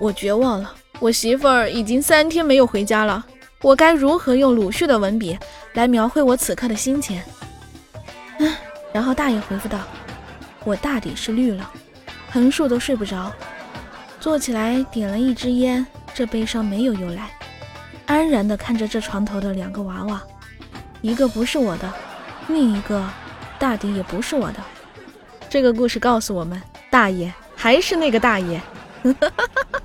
我绝望了，我媳妇儿已经三天没有回家了。我该如何用鲁迅的文笔来描绘我此刻的心情？嗯，然后大爷回复道：我大抵是绿了，横竖都睡不着。坐起来点了一支烟，这悲伤没有由来。安然地看着这床头的两个娃娃，一个不是我的，另一个大抵也不是我的。这个故事告诉我们，大爷还是那个大爷。